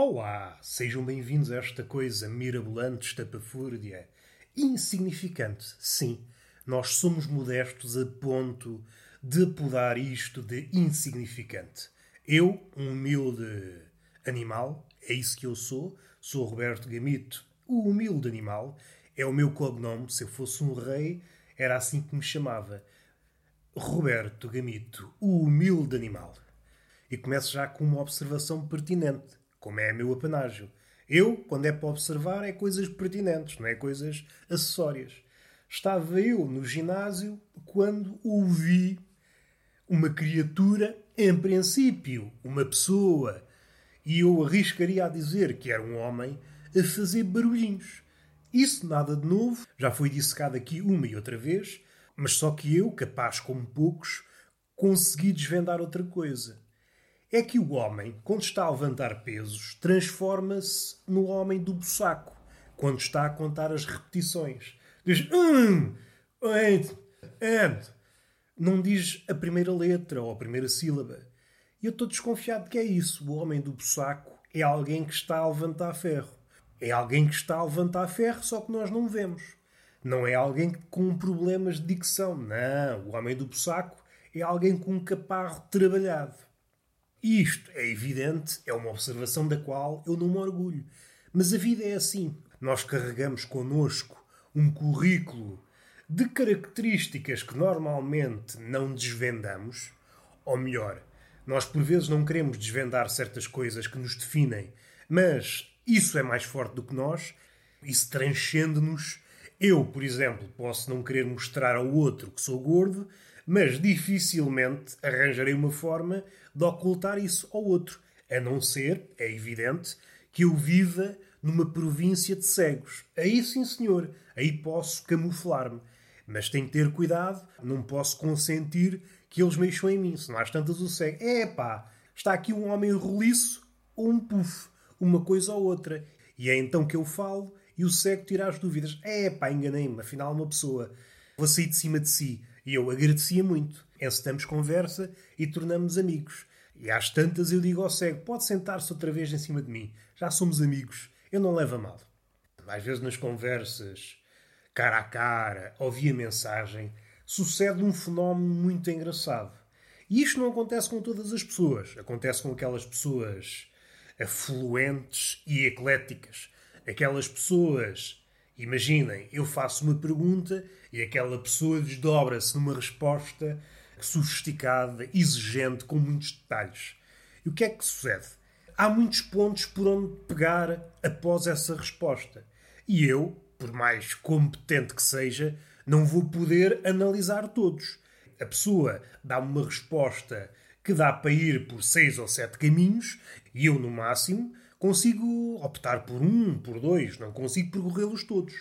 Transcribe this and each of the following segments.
Olá, sejam bem-vindos a esta coisa mirabolante, estapafúrdia, insignificante. Sim, nós somos modestos a ponto de apodar isto de insignificante. Eu, um humilde animal, é isso que eu sou, sou Roberto Gamito, o humilde animal, é o meu cognome. Se eu fosse um rei, era assim que me chamava. Roberto Gamito, o humilde animal. E começo já com uma observação pertinente, como é meu apanágio. Eu, quando é para observar, é coisas pertinentes, não é coisas acessórias. Estava eu no ginásio quando ouvi uma criatura, em princípio, uma pessoa, e eu arriscaria a dizer que era um homem, a fazer barulhinhos. Isso nada de novo, já foi dissecado aqui uma e outra vez, mas só que eu, capaz como poucos, consegui desvendar outra coisa. É que o homem, quando está a levantar pesos, transforma-se no homem do bussaco, quando está a contar as repetições. Diz um, and, and. Não diz a primeira letra ou a primeira sílaba. E eu estou desconfiado que é isso. O homem do bussaco é alguém que está a levantar ferro. É alguém que está a levantar ferro, só que nós não vemos. Não é alguém com problemas de dicção. Não. O homem do bussaco é alguém com um caparro trabalhado. Isto é evidente, é uma observação da qual eu não me orgulho. Mas a vida é assim. Nós carregamos connosco um currículo de características que normalmente não desvendamos, ou melhor, nós por vezes não queremos desvendar certas coisas que nos definem, mas isso é mais forte do que nós, isso transcende-nos eu, por exemplo, posso não querer mostrar ao outro que sou gordo, mas dificilmente arranjarei uma forma de ocultar isso ao outro, a não ser, é evidente, que eu viva numa província de cegos. Aí sim, senhor, aí posso camuflar-me. Mas tenho que ter cuidado, não posso consentir que eles mexam em mim, senão às tantas o cego. É pá, está aqui um homem roliço ou um puff, uma coisa ou outra. E é então que eu falo e o cego tira as dúvidas. É pá, enganei-me, afinal uma pessoa. Vou sair de cima de si. E eu agradecia muito. Encetamos conversa e tornamos amigos. E às tantas eu digo ao cego: pode sentar-se outra vez em cima de mim. Já somos amigos. Eu não levo a mal. Às vezes nas conversas, cara a cara, ou via mensagem, sucede um fenómeno muito engraçado. E isto não acontece com todas as pessoas. Acontece com aquelas pessoas afluentes e ecléticas aquelas pessoas. Imaginem, eu faço uma pergunta e aquela pessoa desdobra-se numa resposta sofisticada, exigente, com muitos detalhes. E o que é que sucede? Há muitos pontos por onde pegar após essa resposta. E eu, por mais competente que seja, não vou poder analisar todos. A pessoa dá-me uma resposta que dá para ir por seis ou sete caminhos e eu, no máximo, consigo optar por um, por dois, não consigo percorrê-los todos.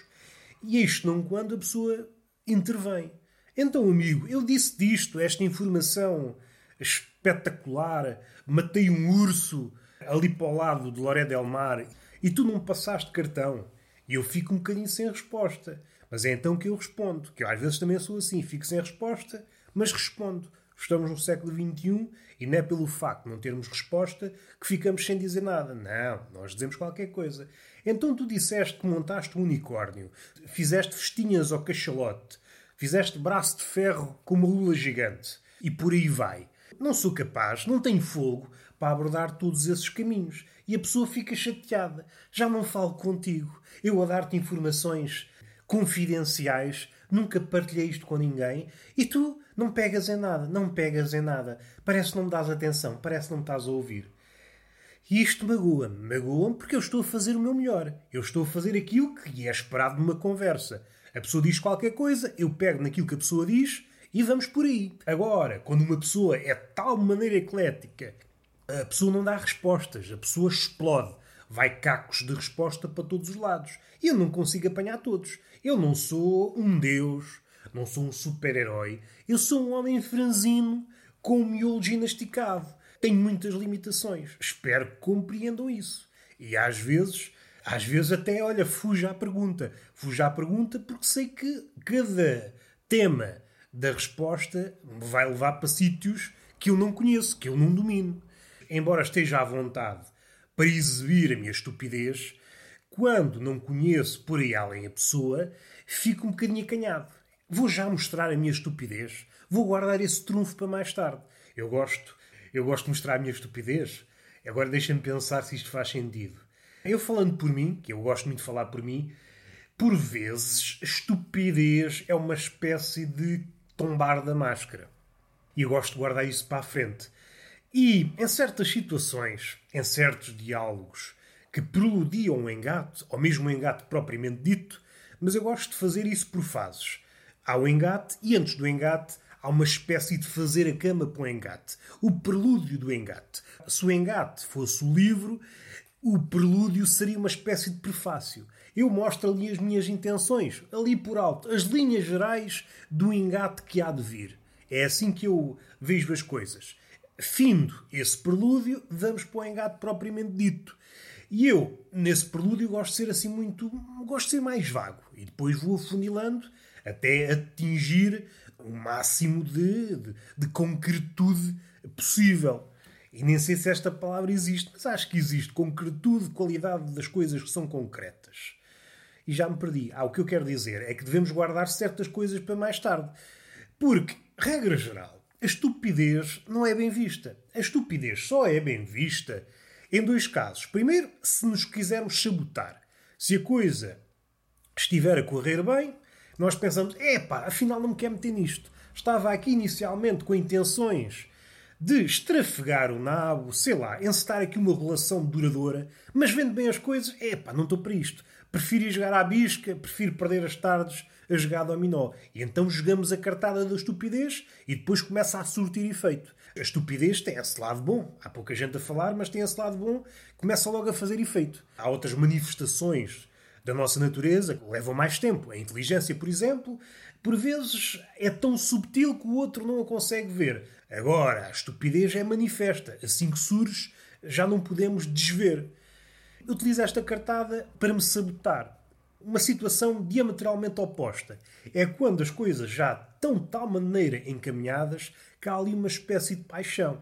E isto não quando a pessoa intervém. Então, amigo, eu disse disto, esta informação espetacular, matei um urso ali para o lado de Loré del Mar e tu não passaste cartão. E eu fico um bocadinho sem resposta. Mas é então que eu respondo, que eu às vezes também sou assim, fico sem resposta, mas respondo. Estamos no século XXI e não é pelo facto de não termos resposta que ficamos sem dizer nada. Não, nós dizemos qualquer coisa. Então tu disseste que montaste um unicórnio, fizeste festinhas ao cachalote, fizeste braço de ferro com uma lula gigante e por aí vai. Não sou capaz, não tenho fogo para abordar todos esses caminhos. E a pessoa fica chateada. Já não falo contigo. Eu a dar-te informações confidenciais, nunca partilhei isto com ninguém e tu não pegas em nada, não pegas em nada. Parece que não me dás atenção, parece que não me estás a ouvir. E isto magoa-me. Magoa-me porque eu estou a fazer o meu melhor. Eu estou a fazer aquilo que é esperado numa conversa. A pessoa diz qualquer coisa, eu pego naquilo que a pessoa diz e vamos por aí. Agora, quando uma pessoa é de tal maneira eclética, a pessoa não dá respostas, a pessoa explode. Vai cacos de resposta para todos os lados. E eu não consigo apanhar todos. Eu não sou um deus, não sou um super-herói. Eu sou um homem franzino com o miolo ginasticado. Tenho muitas limitações. Espero que compreendam isso. E às vezes, às vezes até, olha, fuja à pergunta. Fuja à pergunta porque sei que cada tema da resposta me vai levar para sítios que eu não conheço, que eu não domino. Embora esteja à vontade para exibir a minha estupidez, quando não conheço por aí além a pessoa, fico um bocadinho acanhado. Vou já mostrar a minha estupidez. Vou guardar esse trunfo para mais tarde. Eu gosto, eu gosto de mostrar a minha estupidez. Agora deixa-me pensar se isto faz sentido. Eu falando por mim, que eu gosto muito de falar por mim, por vezes estupidez é uma espécie de tombar da máscara. E eu gosto de guardar isso para a frente. E em certas situações, em certos diálogos que preludiam o engate, ou mesmo o engate propriamente dito, mas eu gosto de fazer isso por fases. Há o engate e antes do engate há uma espécie de fazer a cama para o engate. O prelúdio do engate. Se o engate fosse o livro, o prelúdio seria uma espécie de prefácio. Eu mostro ali as minhas intenções, ali por alto, as linhas gerais do engate que há de vir. É assim que eu vejo as coisas. Findo esse prelúdio, vamos para o engate propriamente dito. E eu, nesse prelúdio, gosto de ser assim muito. gosto de ser mais vago. E depois vou afunilando até atingir o máximo de, de, de concretude possível. E nem sei se esta palavra existe, mas acho que existe. Concretude, qualidade das coisas que são concretas. E já me perdi. Ah, o que eu quero dizer é que devemos guardar certas coisas para mais tarde. Porque, regra geral, a estupidez não é bem vista. A estupidez só é bem vista em dois casos. Primeiro, se nos quisermos sabotar. Se a coisa estiver a correr bem, nós pensamos: epá, afinal não me quer meter nisto. Estava aqui inicialmente com intenções de estrafegar o nabo, sei lá, encetar aqui uma relação duradoura, mas vendo bem as coisas, epá, não estou para isto. Prefiro ir jogar à bisca, prefiro perder as tardes a jogar dominó. E então jogamos a cartada da estupidez e depois começa a surtir efeito. A estupidez tem esse lado bom. Há pouca gente a falar, mas tem esse lado bom. Começa logo a fazer efeito. Há outras manifestações da nossa natureza que levam mais tempo. A inteligência, por exemplo, por vezes é tão subtil que o outro não a consegue ver. Agora, a estupidez é manifesta. Assim que surge, já não podemos desver. Utilizo esta cartada para me sabotar. Uma situação diametralmente oposta. É quando as coisas já estão de tal maneira encaminhadas que há ali uma espécie de paixão.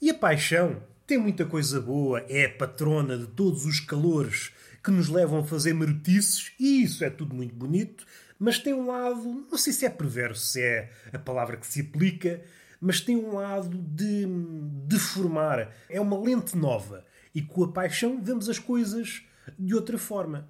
E a paixão tem muita coisa boa, é a patrona de todos os calores que nos levam a fazer marotices, e isso é tudo muito bonito, mas tem um lado, não sei se é perverso, se é a palavra que se aplica, mas tem um lado de deformar. É uma lente nova. E com a paixão vemos as coisas de outra forma.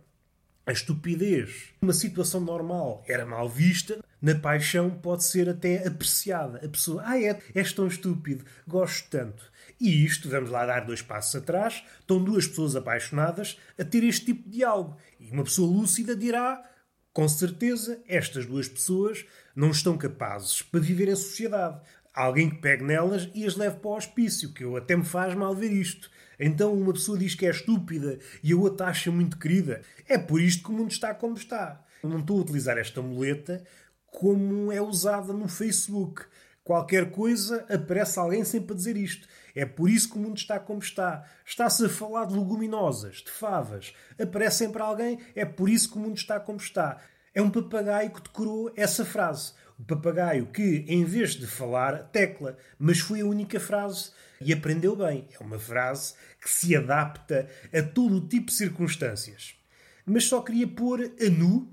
A estupidez, numa situação normal, era mal vista, na paixão pode ser até apreciada. A pessoa, ah, é, és tão estúpido, gosto tanto. E isto, vamos lá dar dois passos atrás, estão duas pessoas apaixonadas a ter este tipo de diálogo. E uma pessoa lúcida dirá, com certeza, estas duas pessoas não estão capazes para viver em sociedade. Alguém que pegue nelas e as leve para o hospício, que eu até me faz mal ver isto. Então uma pessoa diz que é estúpida e a outra acha muito querida. É por isto que o mundo está como está. Não estou a utilizar esta muleta como é usada no Facebook. Qualquer coisa aparece alguém sempre a dizer isto. É por isso que o mundo está como está. Está-se a falar de leguminosas, de favas. Aparece sempre alguém, é por isso que o mundo está como está. É um papagaio que decorou essa frase. O papagaio que, em vez de falar, tecla, mas foi a única frase e aprendeu bem. É uma frase que se adapta a todo o tipo de circunstâncias. Mas só queria pôr a nu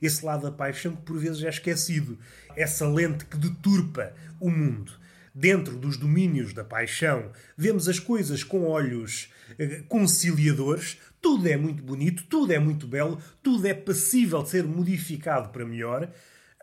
esse lado da paixão que por vezes é esquecido. Essa lente que deturpa o mundo. Dentro dos domínios da paixão, vemos as coisas com olhos eh, conciliadores. Tudo é muito bonito, tudo é muito belo, tudo é passível de ser modificado para melhor.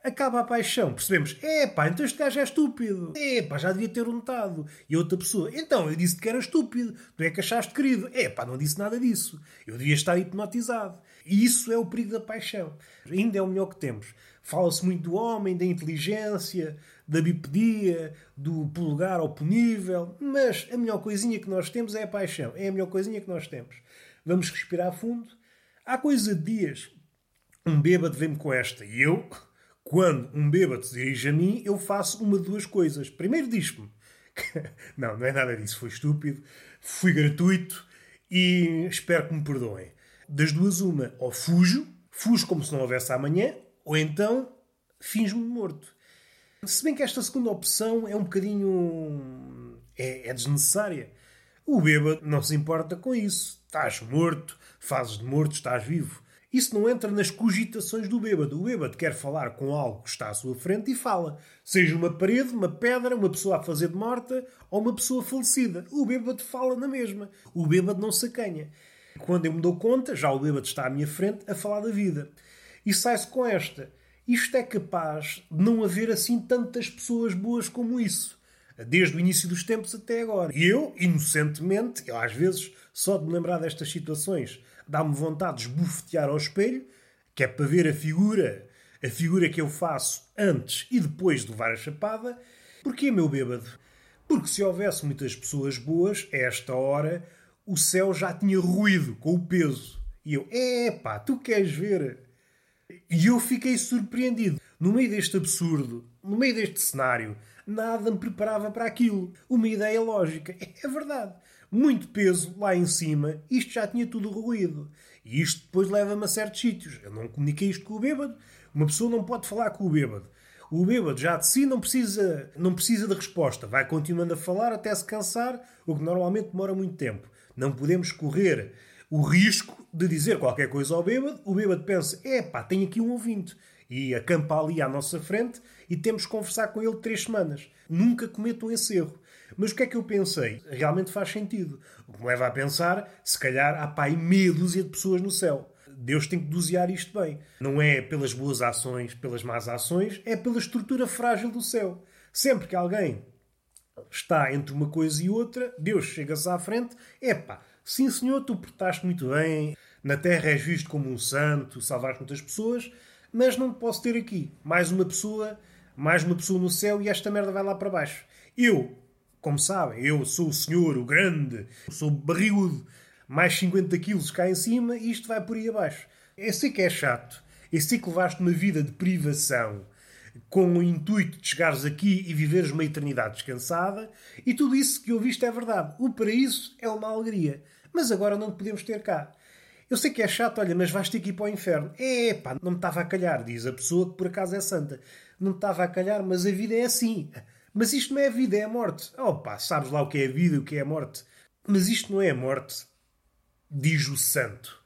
Acaba a paixão, percebemos, epá, então este gajo é estúpido, epá, já devia ter notado. E outra pessoa, então, eu disse que era estúpido, tu é que achaste querido, epá, não disse nada disso, eu devia estar hipnotizado. E isso é o perigo da paixão. Ainda é o melhor que temos. Fala-se muito do homem, da inteligência, da bipedia, do polegar oponível, mas a melhor coisinha que nós temos é a paixão. É a melhor coisinha que nós temos. Vamos respirar fundo. Há coisa de dias, um bêbado vem-me com esta e eu, quando um bêbado se dirige a mim, eu faço uma de duas coisas. Primeiro diz-me não, não é nada disso, foi estúpido, fui gratuito e espero que me perdoem. Das duas, uma, ou fujo, fujo como se não houvesse amanhã, ou então finjo-me morto. Se bem que esta segunda opção é um bocadinho. é, é desnecessária. O bêbado não se importa com isso. Estás morto, fazes de morto, estás vivo. Isso não entra nas cogitações do bêbado. O bêbado quer falar com algo que está à sua frente e fala. Seja uma parede, uma pedra, uma pessoa a fazer de morta ou uma pessoa falecida. O bêbado fala na mesma. O bêbado não se acanha. Quando eu me dou conta, já o bêbado está à minha frente a falar da vida. E sai-se com esta. Isto é capaz de não haver assim tantas pessoas boas como isso. Desde o início dos tempos até agora. E eu, inocentemente, eu às vezes, só de me lembrar destas situações, dá-me vontade de esbufetear ao espelho, que é para ver a figura, a figura que eu faço antes e depois de levar a chapada. Porquê, meu bêbado? Porque se houvesse muitas pessoas boas, a esta hora, o céu já tinha ruído com o peso. E eu, é pá, tu queres ver? E eu fiquei surpreendido. No meio deste absurdo, no meio deste cenário, nada me preparava para aquilo. Uma ideia lógica. É verdade muito peso lá em cima, isto já tinha tudo ruído. E isto depois leva-me a certos sítios. Eu não comuniquei isto com o bêbado. Uma pessoa não pode falar com o bêbado. O bêbado já de si não precisa, não precisa de resposta. Vai continuando a falar até se cansar, o que normalmente demora muito tempo. Não podemos correr o risco de dizer qualquer coisa ao bêbado. O bêbado pensa, epá, tem aqui um ouvinte. E acampa ali à nossa frente e temos que conversar com ele três semanas. Nunca cometam esse erro. Mas o que é que eu pensei? Realmente faz sentido. O que me leva a pensar, se calhar há pai meia dúzia de pessoas no céu. Deus tem que dosear isto bem. Não é pelas boas ações, pelas más ações, é pela estrutura frágil do céu. Sempre que alguém está entre uma coisa e outra, Deus chega-se à frente, epá, sim senhor, tu portaste muito bem, na terra és visto como um santo, salvaste muitas pessoas, mas não posso ter aqui. Mais uma pessoa, mais uma pessoa no céu e esta merda vai lá para baixo. Eu, como sabem, eu sou o senhor, o grande, sou barrigudo, mais 50 quilos cá em cima e isto vai por aí abaixo. Eu sei que é chato, eu sei que levaste uma vida de privação com o intuito de chegares aqui e viveres uma eternidade descansada e tudo isso que ouviste é verdade. O paraíso é uma alegria, mas agora não podemos ter cá. Eu sei que é chato, olha, mas vais ter que ir para o inferno. É, pá, não me estava a calhar, diz a pessoa que por acaso é santa. Não me estava a calhar, mas a vida é assim. Mas isto não é vida, é a morte. Oh sabes lá o que é a vida e o que é a morte. Mas isto não é a morte, diz o santo.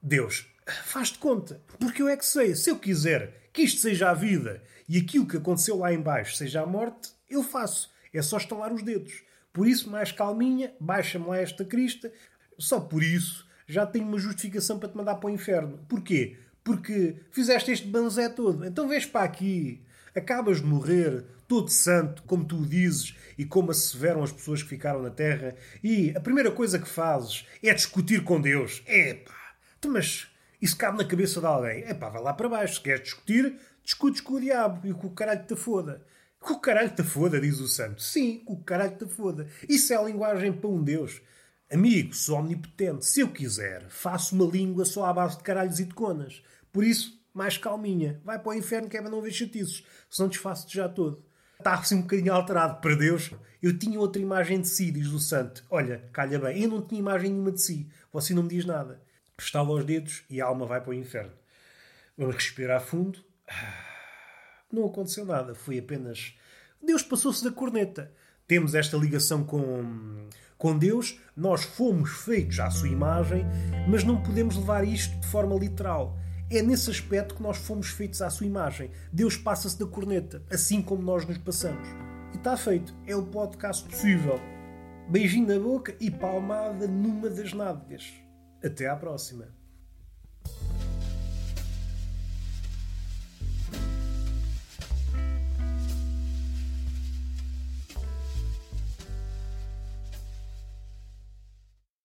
Deus, faz-te conta, porque eu é que sei. Se eu quiser que isto seja a vida e aquilo que aconteceu lá embaixo seja a morte, eu faço. É só estalar os dedos. Por isso, mais calminha, baixa-me lá esta crista. Só por isso já tenho uma justificação para te mandar para o inferno. Porquê? Porque fizeste este banzé todo. Então vês para aqui. Acabas de morrer, todo santo, como tu o dizes, e como asseveram as pessoas que ficaram na Terra, e a primeira coisa que fazes é discutir com Deus. Epá, mas isso cabe na cabeça de alguém. Epá, vai lá para baixo. Se queres discutir, discutes com o diabo e com o caralho te foda. Com o caralho te foda, diz o santo. Sim, com o caralho te foda. Isso é a linguagem para um Deus. Amigo, sou omnipotente. Se eu quiser, faço uma língua só à base de caralhos e de conas. Por isso, mais calminha. Vai para o inferno que é para não ver chatiços. Senão desfaço-te já todo. Está assim um bocadinho alterado. Para Deus, eu tinha outra imagem de si, diz o santo. Olha, calha bem, eu não tinha imagem nenhuma de si. Você não me diz nada. Estala aos dedos e a alma vai para o inferno. Vamos respirar fundo. Não aconteceu nada. Foi apenas... Deus passou-se da corneta. Temos esta ligação com, com Deus. Nós fomos feitos à sua imagem, mas não podemos levar isto de forma literal. É nesse aspecto que nós fomos feitos à sua imagem. Deus passa-se da corneta, assim como nós nos passamos. E está feito. É o podcast possível. Beijinho na boca e palmada numa das nádegas. Até à próxima.